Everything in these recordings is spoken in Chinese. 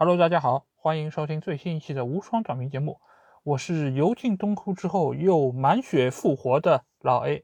Hello，大家好，欢迎收听最新一期的无双短评节目。我是油尽东窟之后又满血复活的老 A。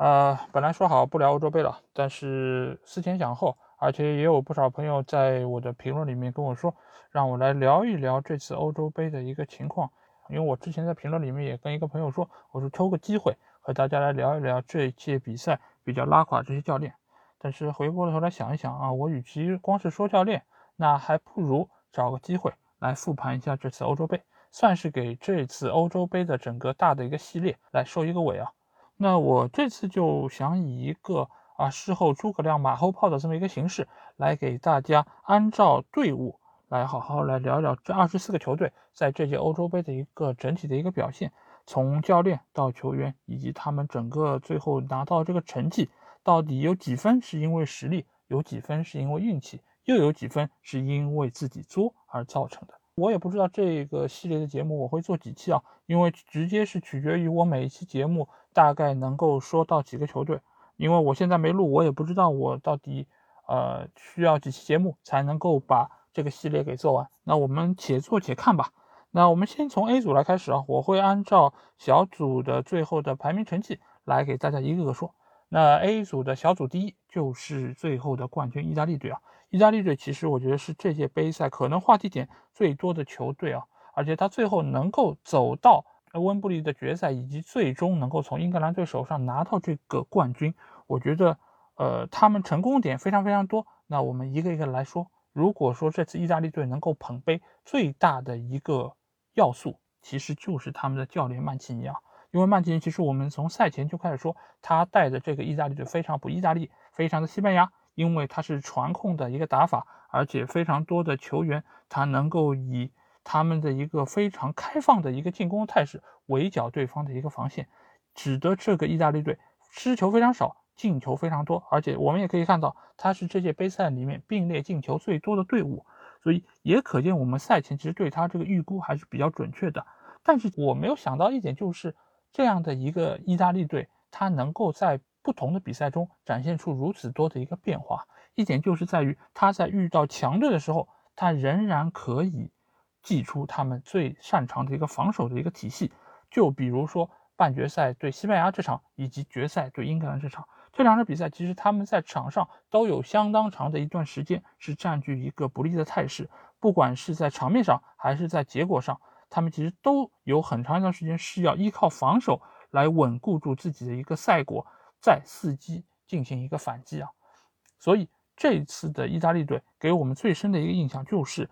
呃，本来说好不聊欧洲杯了，但是思前想后，而且也有不少朋友在我的评论里面跟我说，让我来聊一聊这次欧洲杯的一个情况。因为我之前在评论里面也跟一个朋友说，我说抽个机会和大家来聊一聊这一届比赛比较拉垮这些教练。但是回过头来想一想啊，我与其光是说教练，那还不如找个机会来复盘一下这次欧洲杯，算是给这次欧洲杯的整个大的一个系列来收一个尾啊。那我这次就想以一个啊事后诸葛亮马后炮的这么一个形式，来给大家按照队伍来好好来聊聊这二十四个球队在这届欧洲杯的一个整体的一个表现，从教练到球员以及他们整个最后拿到这个成绩。到底有几分是因为实力，有几分是因为运气，又有几分是因为自己作而造成的？我也不知道这个系列的节目我会做几期啊，因为直接是取决于我每一期节目大概能够说到几个球队。因为我现在没录，我也不知道我到底呃需要几期节目才能够把这个系列给做完。那我们且做且看吧。那我们先从 A 组来开始啊，我会按照小组的最后的排名成绩来给大家一个个说。那 A 组的小组第一就是最后的冠军意大利队啊！意大利队其实我觉得是这届杯赛可能话题点最多的球队啊，而且他最后能够走到温布利的决赛，以及最终能够从英格兰队手上拿到这个冠军，我觉得呃他们成功点非常非常多。那我们一个一个来说，如果说这次意大利队能够捧杯，最大的一个要素其实就是他们的教练曼奇尼啊。因为曼奇尼其实我们从赛前就开始说，他带的这个意大利队非常不意大利，非常的西班牙，因为他是传控的一个打法，而且非常多的球员他能够以他们的一个非常开放的一个进攻态势围剿对方的一个防线，使得这个意大利队失球非常少，进球非常多，而且我们也可以看到他是这届杯赛里面并列进球最多的队伍，所以也可见我们赛前其实对他这个预估还是比较准确的。但是我没有想到一点就是。这样的一个意大利队，他能够在不同的比赛中展现出如此多的一个变化，一点就是在于他在遇到强队的时候，他仍然可以祭出他们最擅长的一个防守的一个体系。就比如说半决赛对西班牙这场，以及决赛对英格兰这场，这两场比赛其实他们在场上都有相当长的一段时间是占据一个不利的态势，不管是在场面上还是在结果上。他们其实都有很长一段时间是要依靠防守来稳固住自己的一个赛果，再伺机进行一个反击啊。所以这次的意大利队给我们最深的一个印象就是，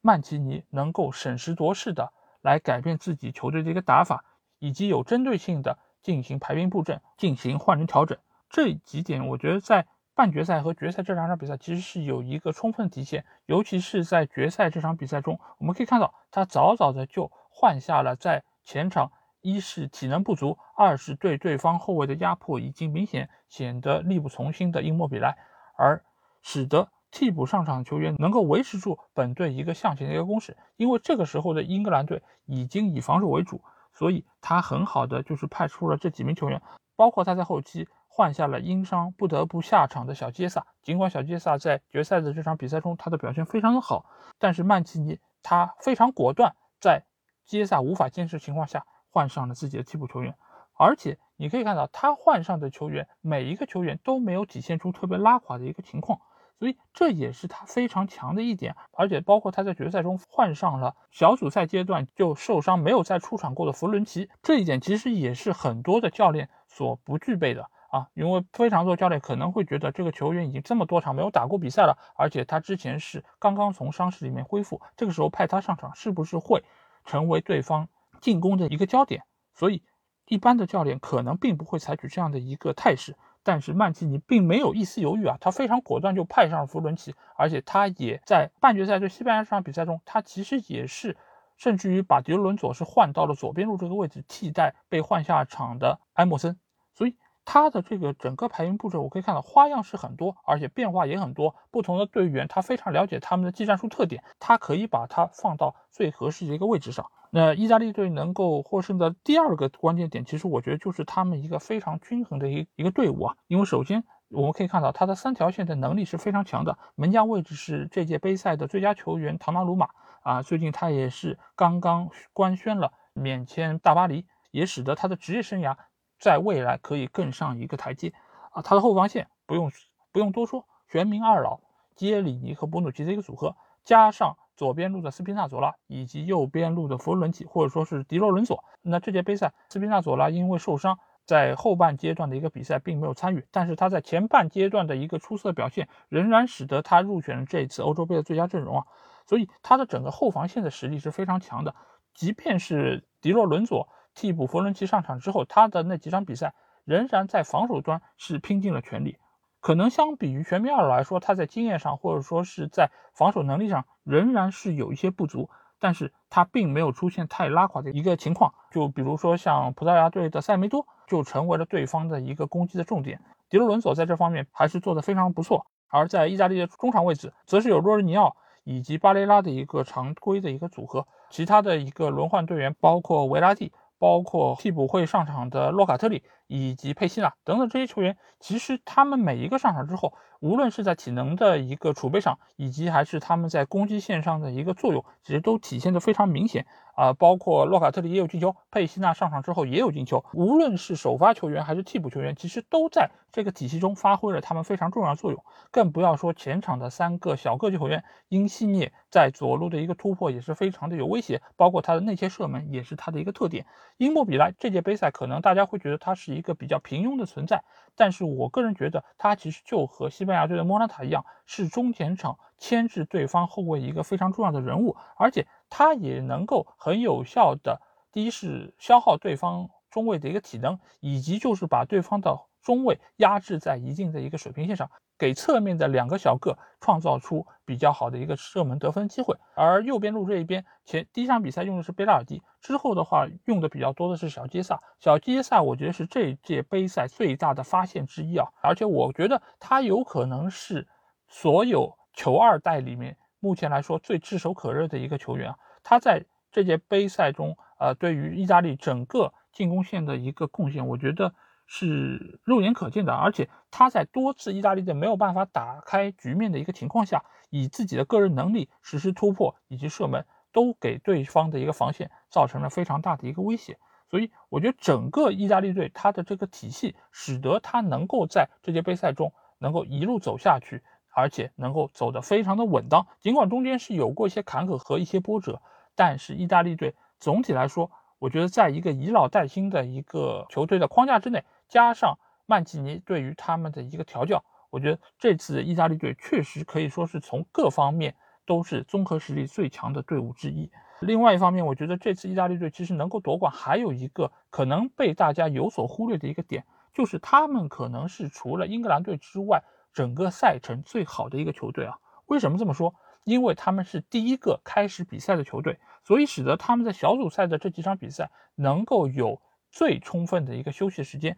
曼奇尼能够审时度势的来改变自己球队的一个打法，以及有针对性的进行排兵布阵、进行换人调整。这几点，我觉得在。半决赛和决赛这两场比赛其实是有一个充分体现，尤其是在决赛这场比赛中，我们可以看到他早早的就换下了在前场一是体能不足，二是对对方后卫的压迫已经明显显得力不从心的英莫比莱，而使得替补上场球员能够维持住本队一个向前的一个攻势。因为这个时候的英格兰队已经以防守为主，所以他很好的就是派出了这几名球员，包括他在后期。换下了因伤不得不下场的小杰萨，尽管小杰萨在决赛的这场比赛中他的表现非常的好，但是曼奇尼他非常果断，在杰萨无法坚持情况下换上了自己的替补球员，而且你可以看到他换上的球员每一个球员都没有体现出特别拉垮的一个情况，所以这也是他非常强的一点，而且包括他在决赛中换上了小组赛阶段就受伤没有再出场过的弗伦奇，这一点其实也是很多的教练所不具备的。啊，因为非常多教练可能会觉得这个球员已经这么多场没有打过比赛了，而且他之前是刚刚从伤势里面恢复，这个时候派他上场是不是会成为对方进攻的一个焦点？所以一般的教练可能并不会采取这样的一个态势。但是曼奇尼并没有一丝犹豫啊，他非常果断就派上了弗伦奇，而且他也在半决赛对西班牙这场比赛中，他其实也是甚至于把迪伦佐是换到了左边路这个位置替代被换下场的埃莫森，所以。他的这个整个排名布置，我可以看到花样是很多，而且变化也很多。不同的队员，他非常了解他们的技战术特点，他可以把它放到最合适的一个位置上。那意大利队能够获胜的第二个关键点，其实我觉得就是他们一个非常均衡的一一个队伍啊。因为首先我们可以看到他的三条线的能力是非常强的。门将位置是这届杯赛的最佳球员唐纳鲁马啊，最近他也是刚刚官宣了免签大巴黎，也使得他的职业生涯在未来可以更上一个台阶啊。他的后防线不用不用多说，全民二老杰里尼和博努奇的一个组合，加上左边路的斯皮纳佐拉以及右边路的弗洛伦齐或者说是迪洛伦索，那这届杯赛斯皮纳佐拉因为受伤。在后半阶段的一个比赛并没有参与，但是他在前半阶段的一个出色表现，仍然使得他入选了这一次欧洲杯的最佳阵容啊。所以他的整个后防线的实力是非常强的。即便是迪洛伦佐替补弗伦奇上场之后，他的那几场比赛仍然在防守端是拼尽了全力。可能相比于全米尔来说，他在经验上或者说是在防守能力上仍然是有一些不足。但是他并没有出现太拉垮的一个情况，就比如说像葡萄牙队的塞梅多就成为了对方的一个攻击的重点。迪罗伦佐在这方面还是做得非常不错。而在意大利的中场位置，则是有洛日尼奥以及巴雷拉的一个常规的一个组合，其他的一个轮换队员包括维拉蒂。包括替补会上场的洛卡特利以及佩西纳等等这些球员，其实他们每一个上场之后，无论是在体能的一个储备上，以及还是他们在攻击线上的一个作用，其实都体现的非常明显啊。包括洛卡特利也有进球，佩西纳上场之后也有进球。无论是首发球员还是替补球员，其实都在这个体系中发挥了他们非常重要的作用。更不要说前场的三个小个球员，因西涅在左路的一个突破也是非常的有威胁，包括他的内切射门也是他的一个特点。因莫比莱这届杯赛可能大家会觉得他是一个比较平庸的存在，但是我个人觉得他其实就和西班牙队的莫拉塔一样，是中前场牵制对方后卫一个非常重要的人物，而且他也能够很有效的，第一是消耗对方中卫的一个体能，以及就是把对方的中卫压制在一定的一个水平线上。给侧面的两个小个创造出比较好的一个射门得分机会，而右边路这一边前第一场比赛用的是贝拉尔迪，之后的话用的比较多的是小杰萨。小杰萨我觉得是这一届杯赛最大的发现之一啊，而且我觉得他有可能是所有球二代里面目前来说最炙手可热的一个球员啊。他在这届杯赛中，呃，对于意大利整个进攻线的一个贡献，我觉得。是肉眼可见的，而且他在多次意大利队没有办法打开局面的一个情况下，以自己的个人能力实施突破以及射门，都给对方的一个防线造成了非常大的一个威胁。所以，我觉得整个意大利队他的这个体系，使得他能够在这届杯赛中能够一路走下去，而且能够走得非常的稳当。尽管中间是有过一些坎坷和一些波折，但是意大利队总体来说，我觉得在一个以老带新的一个球队的框架之内。加上曼奇尼对于他们的一个调教，我觉得这次意大利队确实可以说是从各方面都是综合实力最强的队伍之一。另外一方面，我觉得这次意大利队其实能够夺冠，还有一个可能被大家有所忽略的一个点，就是他们可能是除了英格兰队之外，整个赛程最好的一个球队啊。为什么这么说？因为他们是第一个开始比赛的球队，所以使得他们在小组赛的这几场比赛能够有最充分的一个休息时间。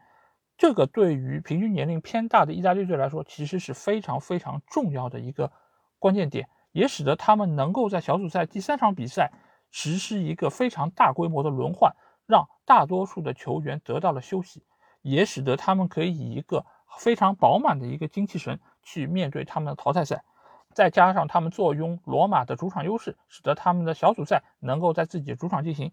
这个对于平均年龄偏大的意大利队来说，其实是非常非常重要的一个关键点，也使得他们能够在小组赛第三场比赛实施一个非常大规模的轮换，让大多数的球员得到了休息，也使得他们可以以一个非常饱满的一个精气神去面对他们的淘汰赛。再加上他们坐拥罗马的主场优势，使得他们的小组赛能够在自己的主场进行。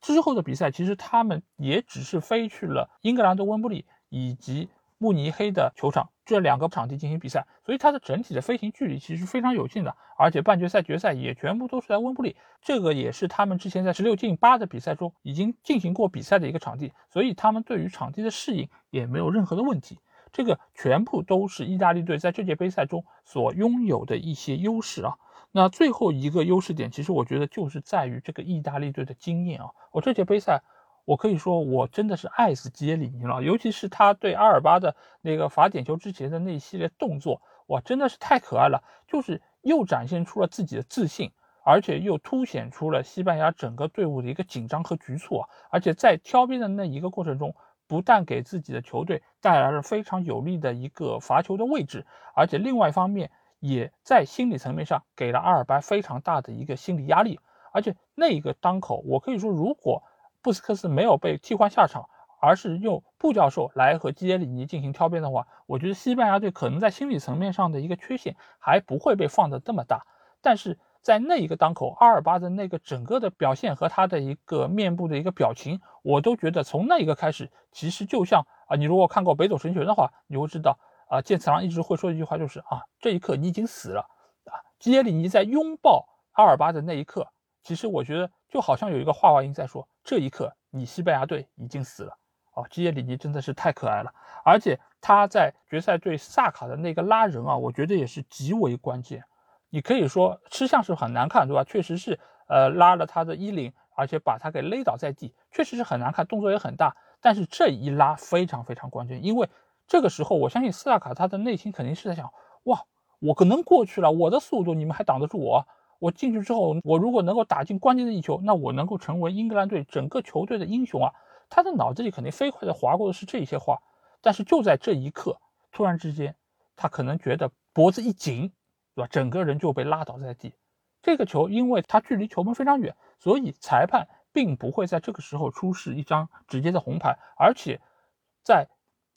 之后的比赛，其实他们也只是飞去了英格兰的温布利。以及慕尼黑的球场这两个场地进行比赛，所以它的整体的飞行距离其实非常有限的，而且半决赛、决赛也全部都是在温布利，这个也是他们之前在十六进八的比赛中已经进行过比赛的一个场地，所以他们对于场地的适应也没有任何的问题，这个全部都是意大利队在这届杯赛中所拥有的一些优势啊。那最后一个优势点，其实我觉得就是在于这个意大利队的经验啊，我这届杯赛。我可以说，我真的是爱死杰里尼了，尤其是他对阿尔巴的那个罚点球之前的那一系列动作，哇，真的是太可爱了！就是又展现出了自己的自信，而且又凸显出了西班牙整个队伍的一个紧张和局促啊！而且在挑边的那一个过程中，不但给自己的球队带来了非常有利的一个罚球的位置，而且另外一方面也在心理层面上给了阿尔巴非常大的一个心理压力。而且那一个当口，我可以说，如果布斯克斯没有被替换下场，而是用布教授来和基耶里尼进行挑边的话，我觉得西班牙队可能在心理层面上的一个缺陷还不会被放得这么大。但是在那一个当口，阿尔巴的那个整个的表现和他的一个面部的一个表情，我都觉得从那一个开始，其实就像啊，你如果看过《北斗神拳》的话，你会知道啊，剑次郎一直会说一句话，就是啊，这一刻你已经死了啊。基耶里尼在拥抱阿尔巴的那一刻，其实我觉得就好像有一个话外音在说，这一刻你西班牙队已经死了。哦，基耶里尼真的是太可爱了，而且他在决赛对萨卡的那个拉人啊，我觉得也是极为关键。你可以说吃相是很难看，对吧？确实是，呃，拉了他的衣领，而且把他给勒倒在地，确实是很难看，动作也很大。但是这一拉非常非常关键，因为这个时候我相信斯萨卡他的内心肯定是在想：哇，我可能过去了，我的速度你们还挡得住我？我进去之后，我如果能够打进关键的一球，那我能够成为英格兰队整个球队的英雄啊！他的脑子里肯定飞快的划过的是这些话，但是就在这一刻，突然之间，他可能觉得脖子一紧，对吧？整个人就被拉倒在地。这个球，因为他距离球门非常远，所以裁判并不会在这个时候出示一张直接的红牌。而且，在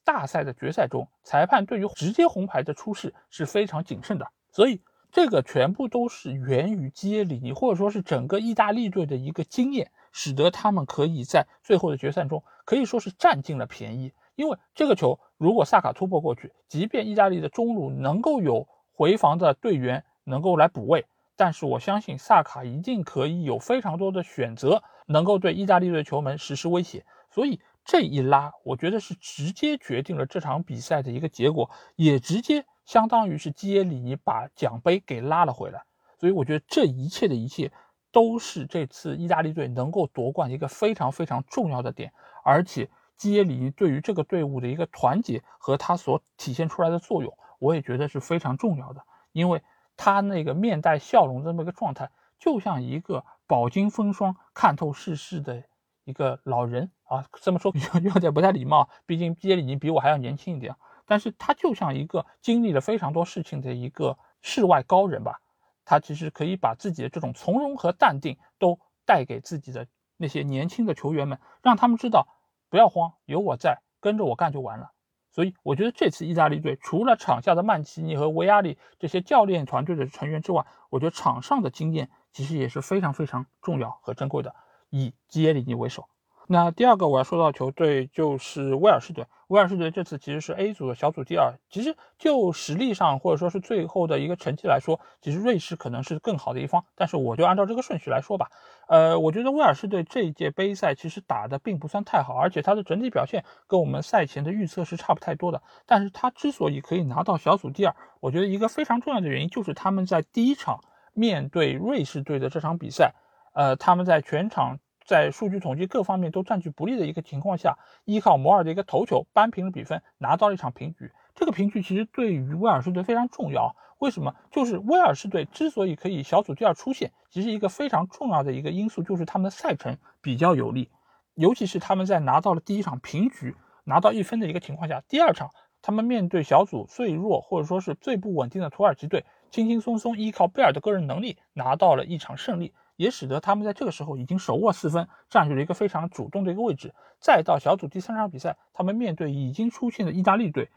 大赛的决赛中，裁判对于直接红牌的出示是非常谨慎的。所以，这个全部都是源于基耶里尼，或者说是整个意大利队的一个经验。使得他们可以在最后的决赛中可以说是占尽了便宜，因为这个球如果萨卡突破过去，即便意大利的中路能够有回防的队员能够来补位，但是我相信萨卡一定可以有非常多的选择，能够对意大利队球门实施威胁。所以这一拉，我觉得是直接决定了这场比赛的一个结果，也直接相当于是基耶里尼把奖杯给拉了回来。所以我觉得这一切的一切。都是这次意大利队能够夺冠一个非常非常重要的点，而且基耶里尼对于这个队伍的一个团结和他所体现出来的作用，我也觉得是非常重要的，因为他那个面带笑容的这么一个状态，就像一个饱经风霜、看透世事的一个老人啊。这么说有 有点不太礼貌，毕竟基耶里尼比我还要年轻一点，但是他就像一个经历了非常多事情的一个世外高人吧。他其实可以把自己的这种从容和淡定都带给自己的那些年轻的球员们，让他们知道不要慌，有我在，跟着我干就完了。所以我觉得这次意大利队除了场下的曼奇尼和维亚利这些教练团队的成员之外，我觉得场上的经验其实也是非常非常重要和珍贵的，以基耶里尼为首。那第二个我要说到球队就是威尔士队。威尔士队这次其实是 A 组的小组第二。其实就实力上或者说是最后的一个成绩来说，其实瑞士可能是更好的一方。但是我就按照这个顺序来说吧。呃，我觉得威尔士队这一届杯赛其实打的并不算太好，而且他的整体表现跟我们赛前的预测是差不太多的。但是他之所以可以拿到小组第二，我觉得一个非常重要的原因就是他们在第一场面对瑞士队的这场比赛，呃，他们在全场。在数据统计各方面都占据不利的一个情况下，依靠摩尔的一个头球扳平了比分，拿到了一场平局。这个平局其实对于威尔士队非常重要。为什么？就是威尔士队之所以可以小组第二出线，其实一个非常重要的一个因素就是他们的赛程比较有利，尤其是他们在拿到了第一场平局，拿到一分的一个情况下，第二场他们面对小组最弱或者说是最不稳定的土耳其队，轻轻松松依靠贝尔的个人能力拿到了一场胜利。也使得他们在这个时候已经手握四分，占据了一个非常主动的一个位置。再到小组第三场比赛，他们面对已经出现的意大利队，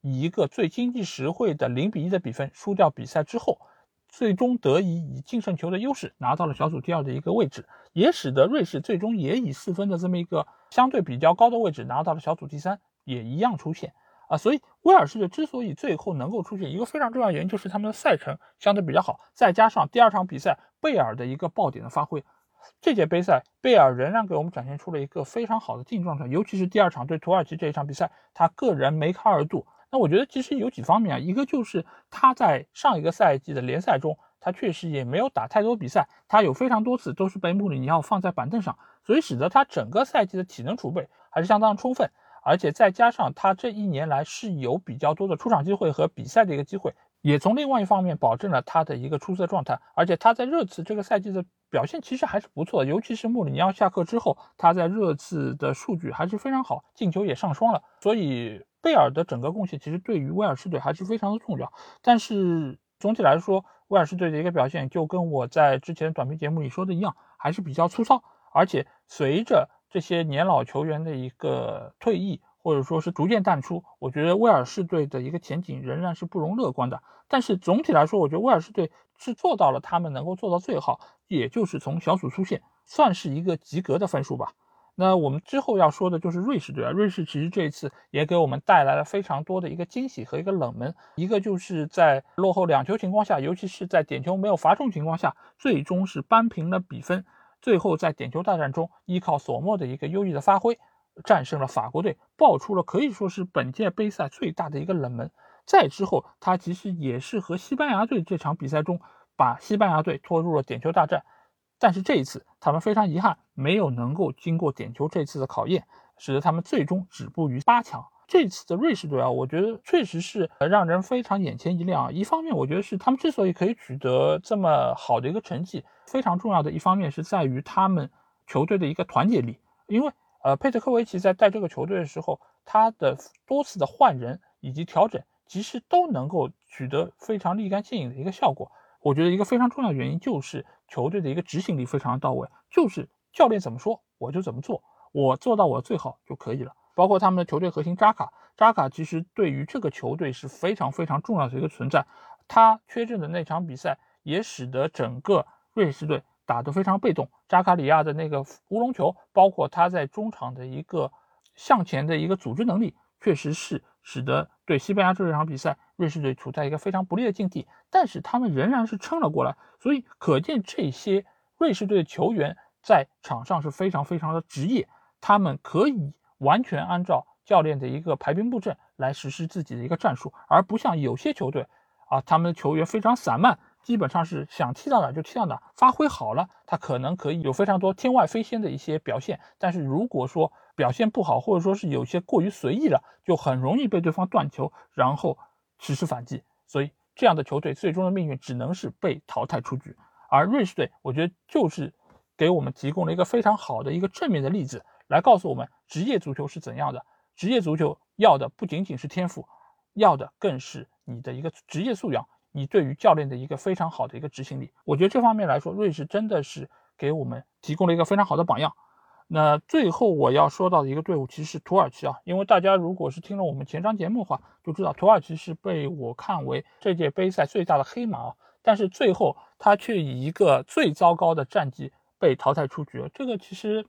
以一个最经济实惠的零比一的比分输掉比赛之后，最终得以以净胜球的优势拿到了小组第二的一个位置，也使得瑞士最终也以四分的这么一个相对比较高的位置拿到了小组第三，也一样出现。啊，所以威尔士队之所以最后能够出现一个非常重要的原因，就是他们的赛程相对比较好，再加上第二场比赛贝尔的一个爆点的发挥，这届杯赛贝尔仍然给我们展现出了一个非常好的竞技状态，尤其是第二场对土耳其这一场比赛，他个人梅开二度。那我觉得其实有几方面啊，一个就是他在上一个赛季的联赛中，他确实也没有打太多比赛，他有非常多次都是被穆里尼奥放在板凳上，所以使得他整个赛季的体能储备还是相当充分。而且再加上他这一年来是有比较多的出场机会和比赛的一个机会，也从另外一方面保证了他的一个出色状态。而且他在热刺这个赛季的表现其实还是不错的，尤其是穆里尼奥下课之后，他在热刺的数据还是非常好，进球也上双了。所以贝尔的整个贡献其实对于威尔士队还是非常的重要。但是总体来说，威尔士队的一个表现就跟我在之前短评节目里说的一样，还是比较粗糙。而且随着这些年老球员的一个退役，或者说是逐渐淡出，我觉得威尔士队的一个前景仍然是不容乐观的。但是总体来说，我觉得威尔士队是做到了他们能够做到最好，也就是从小组出线，算是一个及格的分数吧。那我们之后要说的就是瑞士队啊，瑞士其实这一次也给我们带来了非常多的一个惊喜和一个冷门，一个就是在落后两球情况下，尤其是在点球没有罚中情况下，最终是扳平了比分，最后在点球大战中依靠索莫的一个优异的发挥，战胜了法国队，爆出了可以说是本届杯赛最大的一个冷门。再之后，他其实也是和西班牙队这场比赛中把西班牙队拖入了点球大战。但是这一次，他们非常遗憾，没有能够经过点球这次的考验，使得他们最终止步于八强。这次的瑞士队啊，我觉得确实是让人非常眼前一亮。一方面，我觉得是他们之所以可以取得这么好的一个成绩，非常重要的一方面是在于他们球队的一个团结力。因为呃，佩特科维奇在带这个球队的时候，他的多次的换人以及调整，其实都能够取得非常立竿见影的一个效果。我觉得一个非常重要的原因就是球队的一个执行力非常到位，就是教练怎么说我就怎么做，我做到我最好就可以了。包括他们的球队核心扎卡，扎卡其实对于这个球队是非常非常重要的一个存在。他缺阵的那场比赛也使得整个瑞士队打得非常被动。扎卡里亚的那个乌龙球，包括他在中场的一个向前的一个组织能力，确实是使得对西班牙这场比赛。瑞士队处在一个非常不利的境地，但是他们仍然是撑了过来，所以可见这些瑞士队的球员在场上是非常非常的职业，他们可以完全按照教练的一个排兵布阵来实施自己的一个战术，而不像有些球队啊，他们的球员非常散漫，基本上是想踢到哪就踢到哪，发挥好了，他可能可以有非常多天外飞仙的一些表现，但是如果说表现不好，或者说是有些过于随意了，就很容易被对方断球，然后。实施反击，所以这样的球队最终的命运只能是被淘汰出局。而瑞士队，我觉得就是给我们提供了一个非常好的一个正面的例子，来告诉我们职业足球是怎样的。职业足球要的不仅仅是天赋，要的更是你的一个职业素养，你对于教练的一个非常好的一个执行力。我觉得这方面来说，瑞士真的是给我们提供了一个非常好的榜样。那最后我要说到的一个队伍其实是土耳其啊，因为大家如果是听了我们前章节目的话，就知道土耳其是被我看为这届杯赛最大的黑马啊。但是最后他却以一个最糟糕的战绩被淘汰出局了。这个其实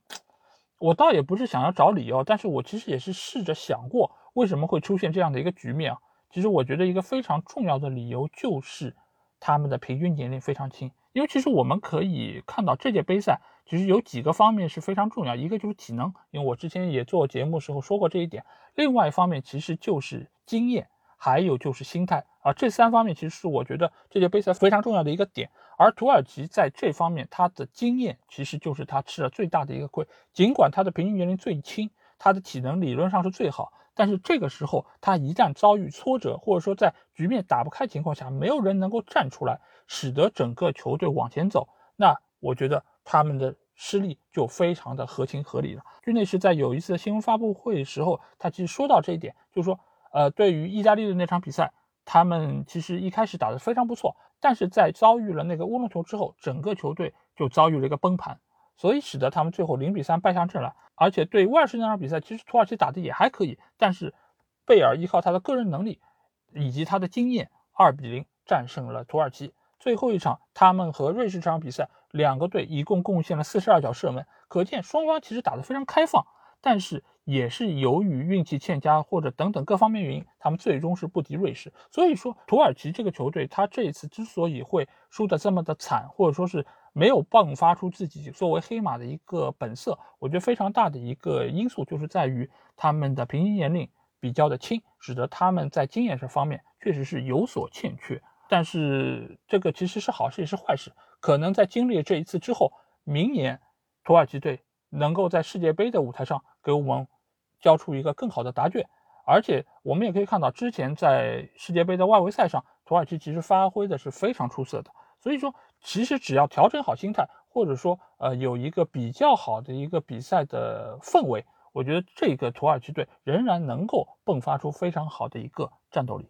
我倒也不是想要找理由，但是我其实也是试着想过为什么会出现这样的一个局面啊。其实我觉得一个非常重要的理由就是他们的平均年龄非常轻，因为其实我们可以看到这届杯赛。其实有几个方面是非常重要，一个就是体能，因为我之前也做节目时候说过这一点。另外一方面其实就是经验，还有就是心态啊，这三方面其实是我觉得这届杯赛非常重要的一个点。而土耳其在这方面，他的经验其实就是他吃了最大的一个亏。尽管他的平均年龄最轻，他的体能理论上是最好，但是这个时候他一旦遭遇挫折，或者说在局面打不开情况下，没有人能够站出来，使得整个球队往前走，那我觉得。他们的失利就非常的合情合理了。军内是在有一次的新闻发布会时候，他其实说到这一点，就是说，呃，对于意大利的那场比赛，他们其实一开始打得非常不错，但是在遭遇了那个乌龙球之后，整个球队就遭遇了一个崩盘，所以使得他们最后零比三败下阵来。而且对外事那场比赛，其实土耳其打的也还可以，但是贝尔依靠他的个人能力以及他的经验，二比零战胜了土耳其。最后一场，他们和瑞士这场比赛。两个队一共贡献了四十二脚射门，可见双方其实打得非常开放，但是也是由于运气欠佳或者等等各方面原因，他们最终是不敌瑞士。所以说，土耳其这个球队，他这一次之所以会输得这么的惨，或者说是没有迸发出自己作为黑马的一个本色，我觉得非常大的一个因素就是在于他们的平均年龄比较的轻，使得他们在经验这方面确实是有所欠缺。但是这个其实是好事也是坏事。可能在经历这一次之后，明年土耳其队能够在世界杯的舞台上给我们交出一个更好的答卷。而且我们也可以看到，之前在世界杯的外围赛上，土耳其其实发挥的是非常出色的。所以说，其实只要调整好心态，或者说呃有一个比较好的一个比赛的氛围，我觉得这个土耳其队仍然能够迸发出非常好的一个战斗力。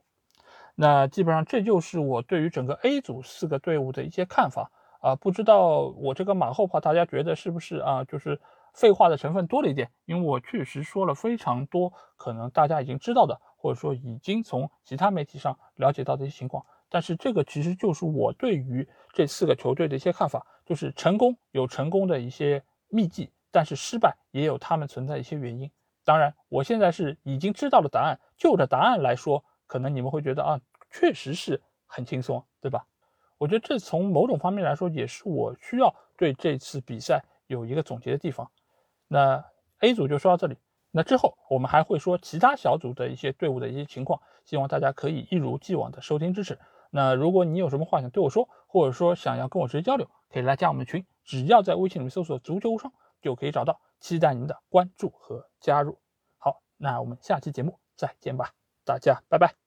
那基本上这就是我对于整个 A 组四个队伍的一些看法啊，不知道我这个马后炮大家觉得是不是啊？就是废话的成分多了一点，因为我确实说了非常多可能大家已经知道的，或者说已经从其他媒体上了解到的一些情况。但是这个其实就是我对于这四个球队的一些看法，就是成功有成功的一些秘籍，但是失败也有他们存在一些原因。当然，我现在是已经知道了答案，就着答案来说，可能你们会觉得啊，确实是很轻松，对吧？我觉得这从某种方面来说，也是我需要对这次比赛有一个总结的地方。那 A 组就说到这里，那之后我们还会说其他小组的一些队伍的一些情况，希望大家可以一如既往的收听支持。那如果你有什么话想对我说，或者说想要跟我直接交流，可以来加我们的群，只要在微信里面搜索“足球无双”就可以找到。期待您的关注和加入。好，那我们下期节目再见吧，大家拜拜。